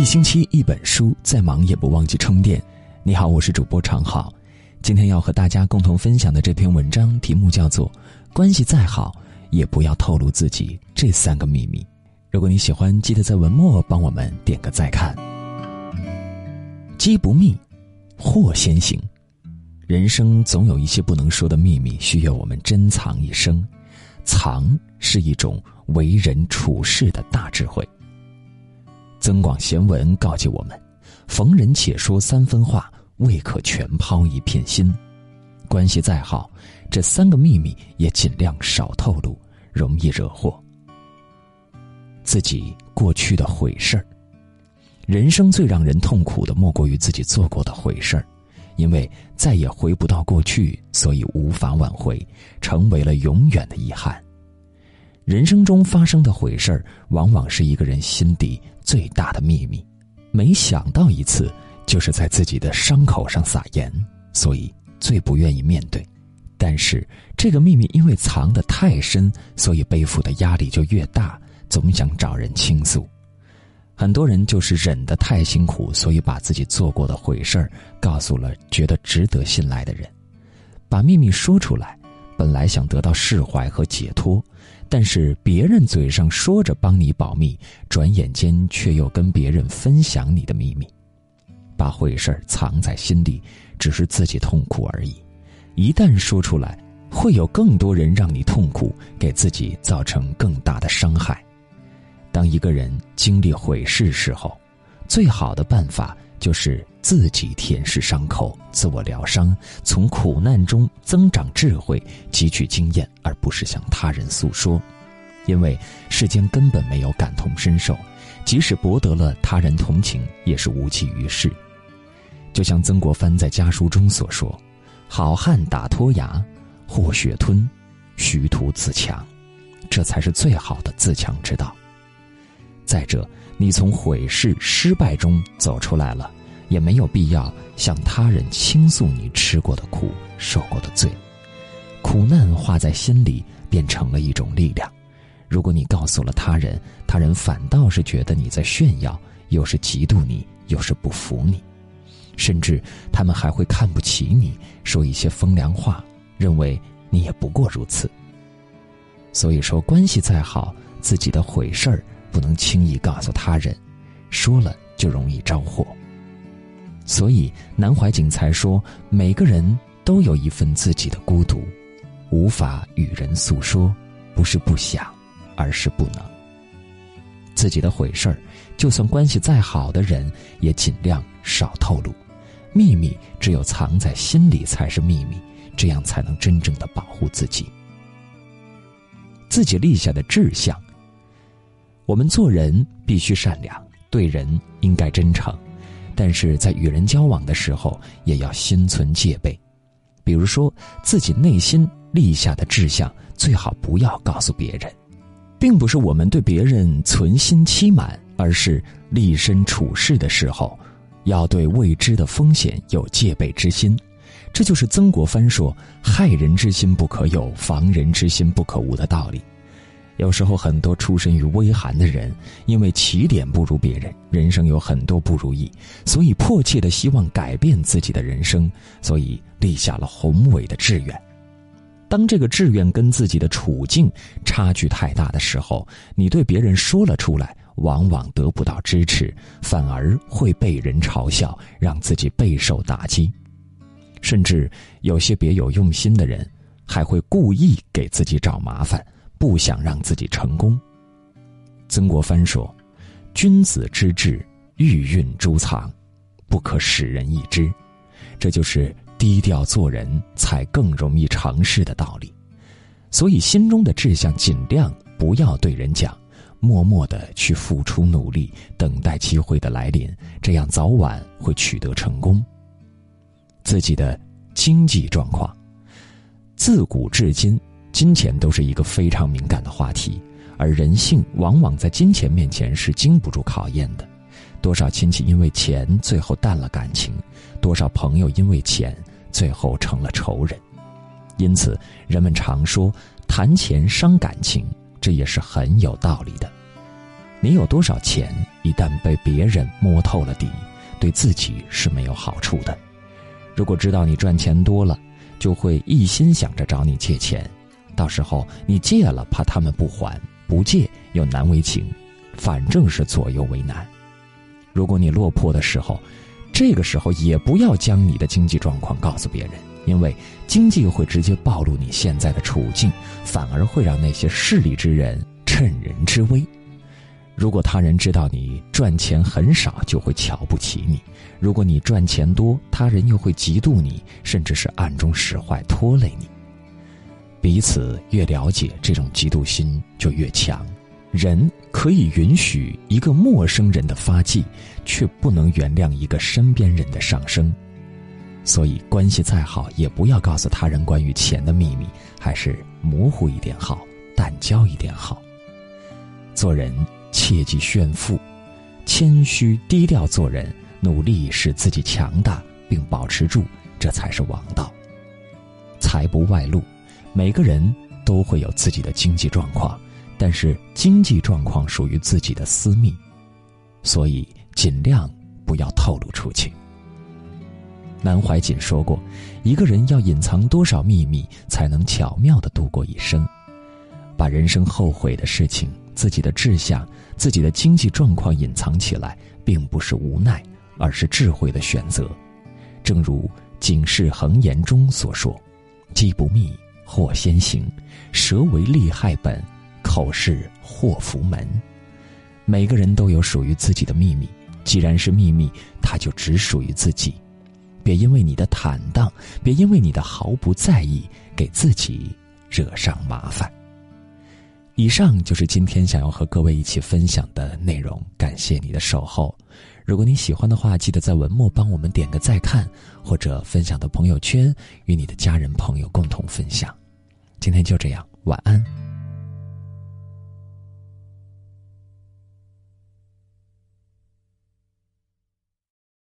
一星期一本书，再忙也不忘记充电。你好，我是主播常好。今天要和大家共同分享的这篇文章题目叫做《关系再好也不要透露自己这三个秘密》。如果你喜欢，记得在文末帮我们点个再看。机不密，祸先行。人生总有一些不能说的秘密，需要我们珍藏一生。藏是一种为人处事的大智慧。增广贤文告诫我们：逢人且说三分话，未可全抛一片心。关系再好，这三个秘密也尽量少透露，容易惹祸。自己过去的毁事儿，人生最让人痛苦的莫过于自己做过的毁事儿。因为再也回不到过去，所以无法挽回，成为了永远的遗憾。人生中发生的毁事儿，往往是一个人心底最大的秘密。每想到一次，就是在自己的伤口上撒盐，所以最不愿意面对。但是这个秘密因为藏得太深，所以背负的压力就越大，总想找人倾诉。很多人就是忍得太辛苦，所以把自己做过的毁事儿告诉了觉得值得信赖的人，把秘密说出来，本来想得到释怀和解脱，但是别人嘴上说着帮你保密，转眼间却又跟别人分享你的秘密，把坏事藏在心里，只是自己痛苦而已。一旦说出来，会有更多人让你痛苦，给自己造成更大的伤害。当一个人经历毁事时候，最好的办法就是自己舔舐伤口，自我疗伤，从苦难中增长智慧，汲取经验，而不是向他人诉说。因为世间根本没有感同身受，即使博得了他人同情，也是无济于事。就像曾国藩在家书中所说：“好汉打脱牙，或血吞，虚图自强，这才是最好的自强之道。”再者，你从毁事失败中走出来了，也没有必要向他人倾诉你吃过的苦、受过的罪。苦难化在心里，变成了一种力量。如果你告诉了他人，他人反倒是觉得你在炫耀，又是嫉妒你，又是不服你，甚至他们还会看不起你，说一些风凉话，认为你也不过如此。所以说，关系再好，自己的毁事儿。不能轻易告诉他人，说了就容易招祸。所以南怀瑾才说：每个人都有一份自己的孤独，无法与人诉说，不是不想，而是不能。自己的毁事儿，就算关系再好的人，也尽量少透露。秘密只有藏在心里才是秘密，这样才能真正的保护自己。自己立下的志向。我们做人必须善良，对人应该真诚，但是在与人交往的时候，也要心存戒备。比如说，自己内心立下的志向，最好不要告诉别人，并不是我们对别人存心欺瞒，而是立身处世的时候，要对未知的风险有戒备之心。这就是曾国藩说“害人之心不可有，防人之心不可无”的道理。有时候，很多出身于微寒的人，因为起点不如别人，人生有很多不如意，所以迫切的希望改变自己的人生，所以立下了宏伟的志愿。当这个志愿跟自己的处境差距太大的时候，你对别人说了出来，往往得不到支持，反而会被人嘲笑，让自己备受打击。甚至有些别有用心的人，还会故意给自己找麻烦。不想让自己成功。曾国藩说：“君子之志，玉蕴珠藏，不可使人易知。”这就是低调做人才更容易成事的道理。所以，心中的志向尽量不要对人讲，默默的去付出努力，等待机会的来临，这样早晚会取得成功。自己的经济状况，自古至今。金钱都是一个非常敏感的话题，而人性往往在金钱面前是经不住考验的。多少亲戚因为钱最后淡了感情，多少朋友因为钱最后成了仇人。因此，人们常说谈钱伤感情，这也是很有道理的。你有多少钱，一旦被别人摸透了底，对自己是没有好处的。如果知道你赚钱多了，就会一心想着找你借钱，到时候你借了，怕他们不还；不借又难为情，反正是左右为难。如果你落魄的时候，这个时候也不要将你的经济状况告诉别人，因为经济会直接暴露你现在的处境，反而会让那些势利之人趁人之危。如果他人知道你赚钱很少，就会瞧不起你；如果你赚钱多，他人又会嫉妒你，甚至是暗中使坏拖累你。彼此越了解，这种嫉妒心就越强。人可以允许一个陌生人的发迹，却不能原谅一个身边人的上升。所以，关系再好，也不要告诉他人关于钱的秘密，还是模糊一点好，淡交一点好。做人切忌炫富，谦虚低调做人，努力使自己强大并保持住，这才是王道。财不外露，每个人都会有自己的经济状况。但是经济状况属于自己的私密，所以尽量不要透露出去。南怀瑾说过：“一个人要隐藏多少秘密，才能巧妙的度过一生？把人生后悔的事情、自己的志向、自己的经济状况隐藏起来，并不是无奈，而是智慧的选择。正如《警世恒言》中所说：‘机不密，祸先行；蛇为利害本。’”口是祸福门，每个人都有属于自己的秘密。既然是秘密，它就只属于自己。别因为你的坦荡，别因为你的毫不在意，给自己惹上麻烦。以上就是今天想要和各位一起分享的内容。感谢你的守候。如果你喜欢的话，记得在文末帮我们点个再看，或者分享到朋友圈，与你的家人朋友共同分享。今天就这样，晚安。